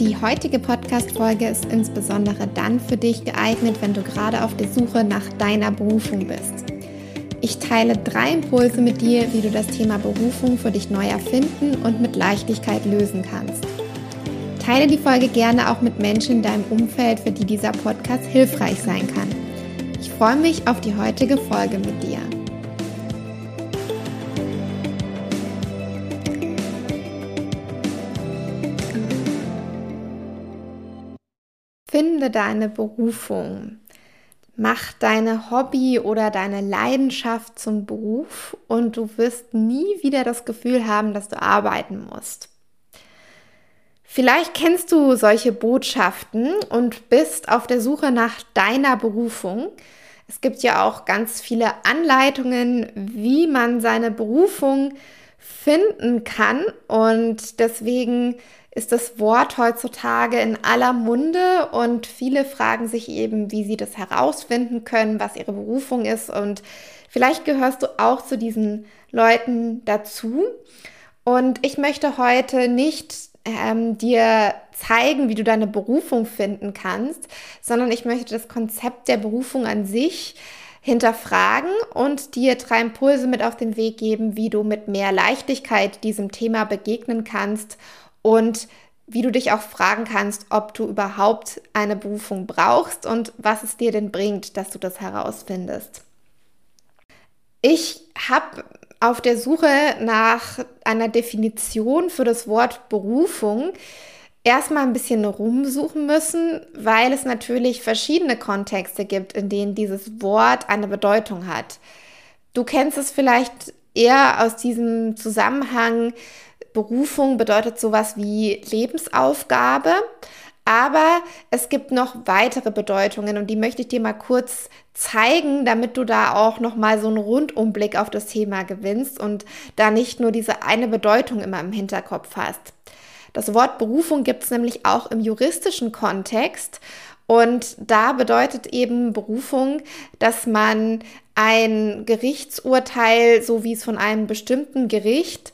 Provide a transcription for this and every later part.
Die heutige Podcast-Folge ist insbesondere dann für dich geeignet, wenn du gerade auf der Suche nach deiner Berufung bist. Ich teile drei Impulse mit dir, wie du das Thema Berufung für dich neu erfinden und mit Leichtigkeit lösen kannst. Teile die Folge gerne auch mit Menschen in deinem Umfeld, für die dieser Podcast hilfreich sein kann. Ich freue mich auf die heutige Folge mit dir. Finde deine Berufung. Mach deine Hobby oder deine Leidenschaft zum Beruf und du wirst nie wieder das Gefühl haben, dass du arbeiten musst. Vielleicht kennst du solche Botschaften und bist auf der Suche nach deiner Berufung. Es gibt ja auch ganz viele Anleitungen, wie man seine Berufung finden kann und deswegen ist das Wort heutzutage in aller Munde und viele fragen sich eben, wie sie das herausfinden können, was ihre Berufung ist. Und vielleicht gehörst du auch zu diesen Leuten dazu. Und ich möchte heute nicht ähm, dir zeigen, wie du deine Berufung finden kannst, sondern ich möchte das Konzept der Berufung an sich hinterfragen und dir drei Impulse mit auf den Weg geben, wie du mit mehr Leichtigkeit diesem Thema begegnen kannst und wie du dich auch fragen kannst, ob du überhaupt eine Berufung brauchst und was es dir denn bringt, dass du das herausfindest. Ich habe auf der Suche nach einer Definition für das Wort Berufung erstmal ein bisschen rumsuchen müssen, weil es natürlich verschiedene Kontexte gibt, in denen dieses Wort eine Bedeutung hat. Du kennst es vielleicht eher aus diesem Zusammenhang, Berufung bedeutet sowas wie Lebensaufgabe. Aber es gibt noch weitere Bedeutungen und die möchte ich dir mal kurz zeigen, damit du da auch noch mal so einen Rundumblick auf das Thema gewinnst und da nicht nur diese eine Bedeutung immer im Hinterkopf hast. Das Wort Berufung gibt es nämlich auch im juristischen Kontext und da bedeutet eben Berufung, dass man ein Gerichtsurteil, so wie es von einem bestimmten Gericht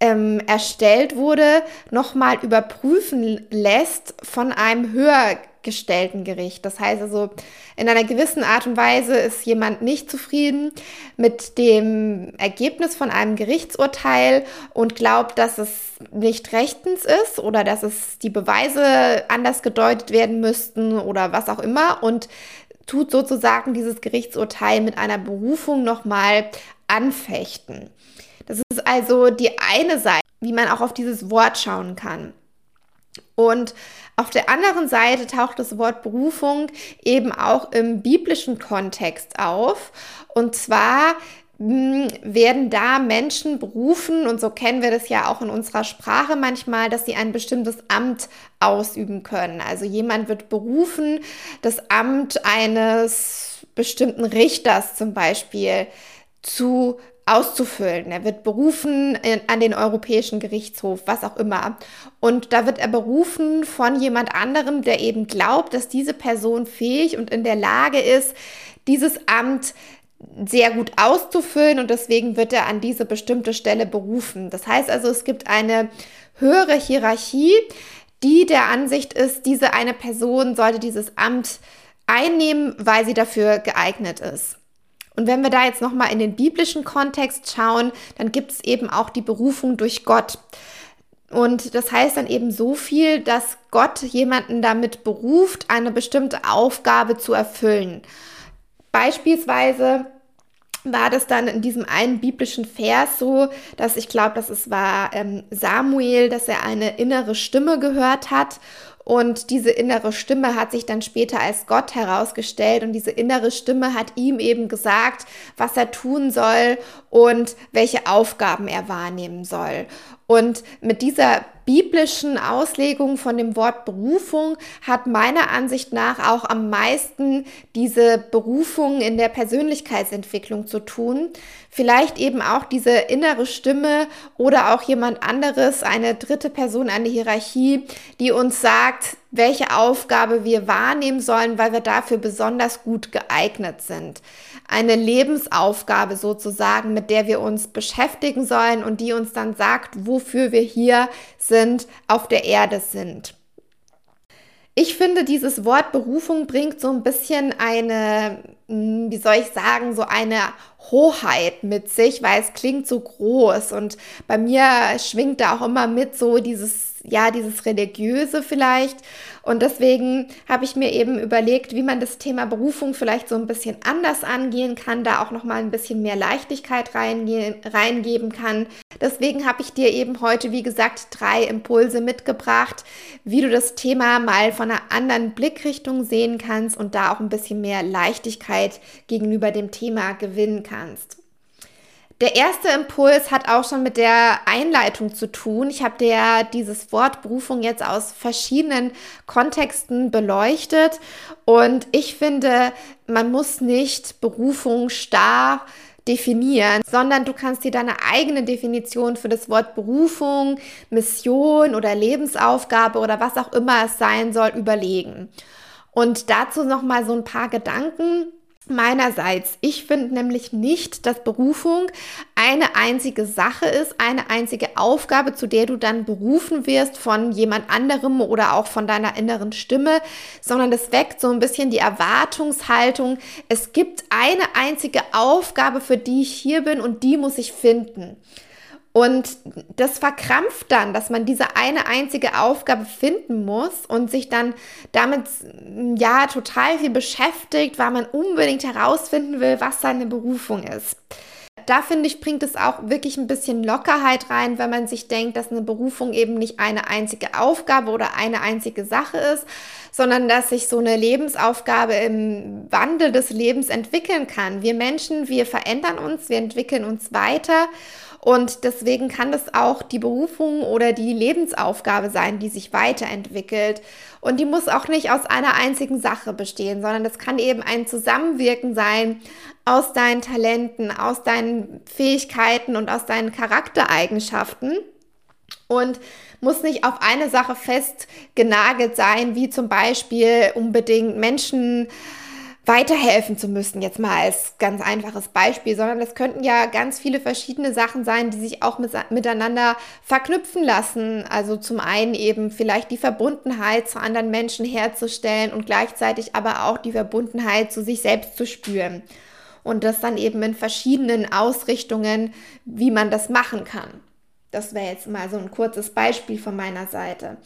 ähm, erstellt wurde, nochmal überprüfen lässt von einem höher gestellten Gericht. Das heißt also, in einer gewissen Art und Weise ist jemand nicht zufrieden mit dem Ergebnis von einem Gerichtsurteil und glaubt, dass es nicht rechtens ist oder dass es die Beweise anders gedeutet werden müssten oder was auch immer und tut sozusagen dieses Gerichtsurteil mit einer Berufung nochmal anfechten. Das ist also die eine Seite, wie man auch auf dieses Wort schauen kann. Und auf der anderen Seite taucht das Wort Berufung eben auch im biblischen Kontext auf. Und zwar hm, werden da Menschen berufen, und so kennen wir das ja auch in unserer Sprache manchmal, dass sie ein bestimmtes Amt ausüben können. Also jemand wird berufen, das Amt eines bestimmten Richters zum Beispiel zu auszufüllen. Er wird berufen an den Europäischen Gerichtshof, was auch immer. Und da wird er berufen von jemand anderem, der eben glaubt, dass diese Person fähig und in der Lage ist, dieses Amt sehr gut auszufüllen und deswegen wird er an diese bestimmte Stelle berufen. Das heißt also, es gibt eine höhere Hierarchie, die der Ansicht ist, diese eine Person sollte dieses Amt einnehmen, weil sie dafür geeignet ist. Und wenn wir da jetzt nochmal in den biblischen Kontext schauen, dann gibt es eben auch die Berufung durch Gott. Und das heißt dann eben so viel, dass Gott jemanden damit beruft, eine bestimmte Aufgabe zu erfüllen. Beispielsweise war das dann in diesem einen biblischen Vers so, dass ich glaube, dass es war ähm, Samuel, dass er eine innere Stimme gehört hat Und diese innere Stimme hat sich dann später als Gott herausgestellt und diese innere Stimme hat ihm eben gesagt, was er tun soll und welche Aufgaben er wahrnehmen soll. Und mit dieser biblischen Auslegung von dem Wort Berufung hat meiner Ansicht nach auch am meisten diese Berufung in der Persönlichkeitsentwicklung zu tun. Vielleicht eben auch diese innere Stimme oder auch jemand anderes, eine dritte Person an der Hierarchie, die uns sagt, welche Aufgabe wir wahrnehmen sollen, weil wir dafür besonders gut geeignet sind eine Lebensaufgabe sozusagen, mit der wir uns beschäftigen sollen und die uns dann sagt, wofür wir hier sind, auf der Erde sind. Ich finde, dieses Wort Berufung bringt so ein bisschen eine, hm, wie soll ich sagen, so eine Hoheit mit sich, weil es klingt so groß und bei mir schwingt da auch immer mit so dieses ja, dieses Religiöse vielleicht. Und deswegen habe ich mir eben überlegt, wie man das Thema Berufung vielleicht so ein bisschen anders angehen kann, da auch nochmal ein bisschen mehr Leichtigkeit reingeben kann. Deswegen habe ich dir eben heute, wie gesagt, drei Impulse mitgebracht, wie du das Thema mal von einer anderen Blickrichtung sehen kannst und da auch ein bisschen mehr Leichtigkeit gegenüber dem Thema gewinnen kannst. Der erste Impuls hat auch schon mit der Einleitung zu tun. Ich habe dir dieses Wort Berufung jetzt aus verschiedenen Kontexten beleuchtet und ich finde, man muss nicht Berufung starr definieren, sondern du kannst dir deine eigene Definition für das Wort Berufung, Mission oder Lebensaufgabe oder was auch immer es sein soll, überlegen. Und dazu noch mal so ein paar Gedanken Meinerseits, ich finde nämlich nicht, dass Berufung eine einzige Sache ist, eine einzige Aufgabe, zu der du dann berufen wirst von jemand anderem oder auch von deiner inneren Stimme, sondern es weckt so ein bisschen die Erwartungshaltung, es gibt eine einzige Aufgabe, für die ich hier bin und die muss ich finden. Und das verkrampft dann, dass man diese eine einzige Aufgabe finden muss und sich dann damit ja total viel beschäftigt, weil man unbedingt herausfinden will, was seine Berufung ist. Da finde ich, bringt es auch wirklich ein bisschen Lockerheit rein, wenn man sich denkt, dass eine Berufung eben nicht eine einzige Aufgabe oder eine einzige Sache ist, sondern dass sich so eine Lebensaufgabe im Wandel des Lebens entwickeln kann. Wir Menschen, wir verändern uns, wir entwickeln uns weiter und deswegen kann das auch die Berufung oder die Lebensaufgabe sein, die sich weiterentwickelt. Und die muss auch nicht aus einer einzigen Sache bestehen, sondern das kann eben ein Zusammenwirken sein aus deinen Talenten, aus deinen Fähigkeiten und aus deinen Charaktereigenschaften. Und muss nicht auf eine Sache festgenagelt sein, wie zum Beispiel unbedingt Menschen weiterhelfen zu müssen, jetzt mal als ganz einfaches Beispiel, sondern es könnten ja ganz viele verschiedene Sachen sein, die sich auch mit, miteinander verknüpfen lassen. Also zum einen eben vielleicht die Verbundenheit zu anderen Menschen herzustellen und gleichzeitig aber auch die Verbundenheit zu sich selbst zu spüren. Und das dann eben in verschiedenen Ausrichtungen, wie man das machen kann. Das wäre jetzt mal so ein kurzes Beispiel von meiner Seite.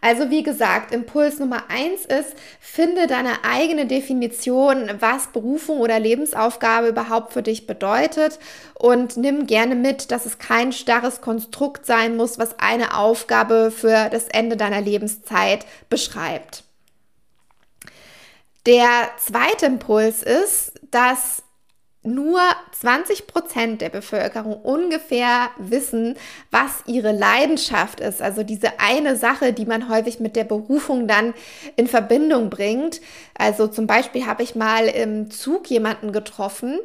Also wie gesagt, Impuls Nummer eins ist, finde deine eigene Definition, was Berufung oder Lebensaufgabe überhaupt für dich bedeutet und nimm gerne mit, dass es kein starres Konstrukt sein muss, was eine Aufgabe für das Ende deiner Lebenszeit beschreibt. Der zweite Impuls ist, dass nur 20 Prozent der Bevölkerung ungefähr wissen, was ihre Leidenschaft ist. Also diese eine Sache, die man häufig mit der Berufung dann in Verbindung bringt. Also zum Beispiel habe ich mal im Zug jemanden getroffen,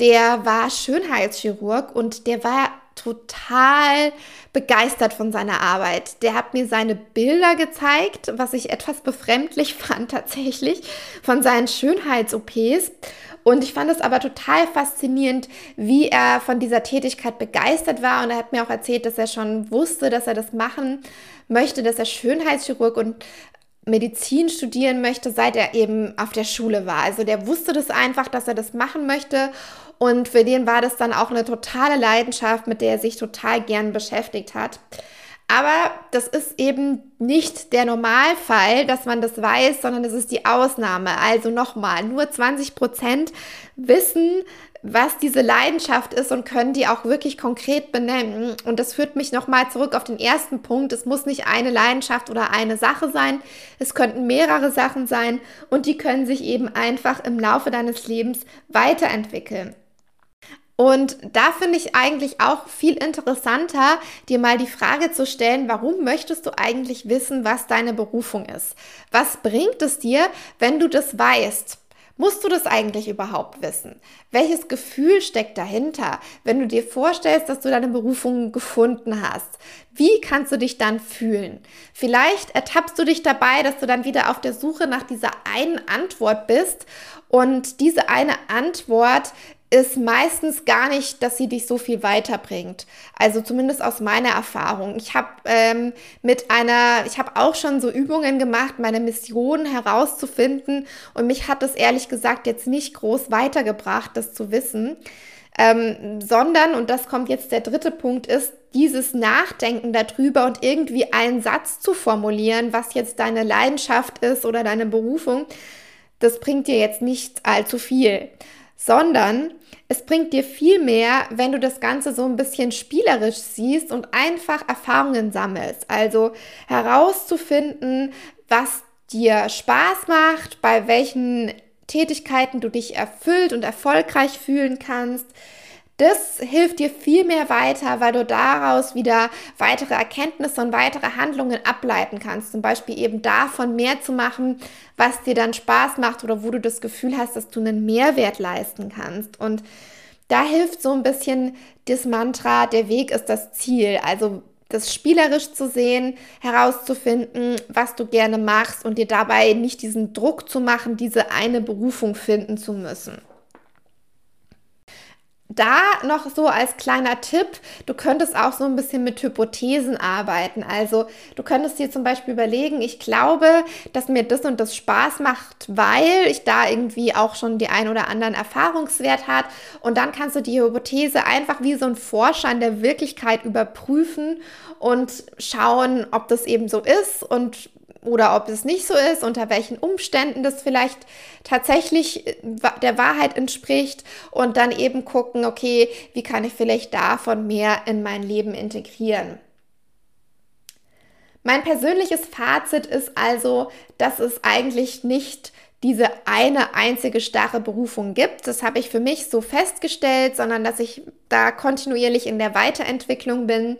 der war Schönheitschirurg und der war total begeistert von seiner Arbeit. Der hat mir seine Bilder gezeigt, was ich etwas befremdlich fand tatsächlich, von seinen Schönheits-OPs. Und ich fand es aber total faszinierend, wie er von dieser Tätigkeit begeistert war. Und er hat mir auch erzählt, dass er schon wusste, dass er das machen möchte, dass er Schönheitschirurg und Medizin studieren möchte, seit er eben auf der Schule war. Also der wusste das einfach, dass er das machen möchte. Und für den war das dann auch eine totale Leidenschaft, mit der er sich total gern beschäftigt hat. Aber das ist eben nicht der Normalfall, dass man das weiß, sondern das ist die Ausnahme. Also nochmal, nur 20 Prozent wissen, was diese Leidenschaft ist und können die auch wirklich konkret benennen. Und das führt mich nochmal zurück auf den ersten Punkt. Es muss nicht eine Leidenschaft oder eine Sache sein. Es könnten mehrere Sachen sein und die können sich eben einfach im Laufe deines Lebens weiterentwickeln. Und da finde ich eigentlich auch viel interessanter, dir mal die Frage zu stellen, warum möchtest du eigentlich wissen, was deine Berufung ist? Was bringt es dir, wenn du das weißt? Musst du das eigentlich überhaupt wissen? Welches Gefühl steckt dahinter, wenn du dir vorstellst, dass du deine Berufung gefunden hast? Wie kannst du dich dann fühlen? Vielleicht ertappst du dich dabei, dass du dann wieder auf der Suche nach dieser einen Antwort bist und diese eine Antwort ist meistens gar nicht, dass sie dich so viel weiterbringt. Also zumindest aus meiner Erfahrung. Ich habe ähm, mit einer, ich habe auch schon so Übungen gemacht, meine Mission herauszufinden und mich hat es ehrlich gesagt jetzt nicht groß weitergebracht, das zu wissen. Ähm, sondern, und das kommt jetzt der dritte Punkt, ist dieses Nachdenken darüber und irgendwie einen Satz zu formulieren, was jetzt deine Leidenschaft ist oder deine Berufung, das bringt dir jetzt nicht allzu viel sondern es bringt dir viel mehr, wenn du das Ganze so ein bisschen spielerisch siehst und einfach Erfahrungen sammelst. Also herauszufinden, was dir Spaß macht, bei welchen Tätigkeiten du dich erfüllt und erfolgreich fühlen kannst, das hilft dir viel mehr weiter, weil du daraus wieder weitere Erkenntnisse und weitere Handlungen ableiten kannst. Zum Beispiel eben davon mehr zu machen, was dir dann Spaß macht oder wo du das Gefühl hast, dass du einen Mehrwert leisten kannst. Und da hilft so ein bisschen das Mantra, der Weg ist das Ziel. Also das spielerisch zu sehen, herauszufinden, was du gerne machst und dir dabei nicht diesen Druck zu machen, diese eine Berufung finden zu müssen. Da noch so als kleiner Tipp, du könntest auch so ein bisschen mit Hypothesen arbeiten. Also du könntest dir zum Beispiel überlegen, ich glaube, dass mir das und das Spaß macht, weil ich da irgendwie auch schon die ein oder anderen Erfahrungswert hat. Und dann kannst du die Hypothese einfach wie so ein Forscher in der Wirklichkeit überprüfen und schauen, ob das eben so ist und oder ob es nicht so ist, unter welchen Umständen das vielleicht tatsächlich äh, der Wahrheit entspricht und dann eben gucken, okay, wie kann ich vielleicht davon mehr in mein Leben integrieren. Mein persönliches Fazit ist also, dass es eigentlich nicht diese eine einzige starre Berufung gibt. Das habe ich für mich so festgestellt, sondern dass ich da kontinuierlich in der Weiterentwicklung bin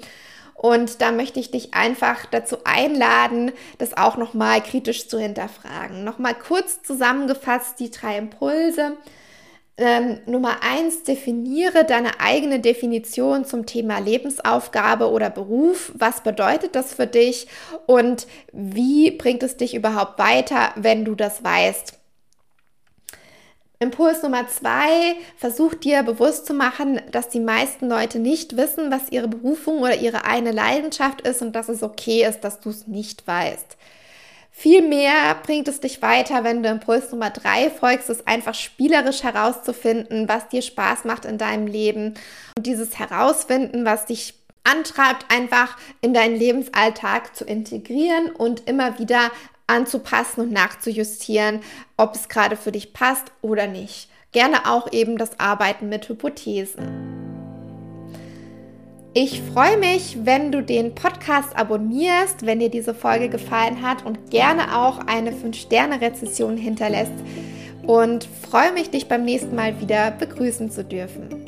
und da möchte ich dich einfach dazu einladen, das auch nochmal kritisch zu hinterfragen. Nochmal kurz zusammengefasst die drei Impulse. Ähm, Nummer eins, definiere deine eigene Definition zum Thema Lebensaufgabe oder Beruf. Was bedeutet das für dich und wie bringt es dich überhaupt weiter, wenn du das weißt? Impuls Nummer zwei, versuch dir bewusst zu machen, dass die meisten Leute nicht wissen, was ihre Berufung oder ihre eine Leidenschaft ist und dass es okay ist, dass du es nicht weißt. Vielmehr bringt es dich weiter, wenn du Impuls Nummer drei folgst, es einfach spielerisch herauszufinden, was dir Spaß macht in deinem Leben und dieses Herausfinden, was dich antreibt, einfach in deinen Lebensalltag zu integrieren und immer wieder anzupassen und nachzujustieren, ob es gerade für dich passt oder nicht. Gerne auch eben das Arbeiten mit Hypothesen. Ich freue mich, wenn du den Podcast abonnierst, wenn dir diese Folge gefallen hat und gerne auch eine 5-Sterne-Rezession hinterlässt. Und freue mich, dich beim nächsten Mal wieder begrüßen zu dürfen.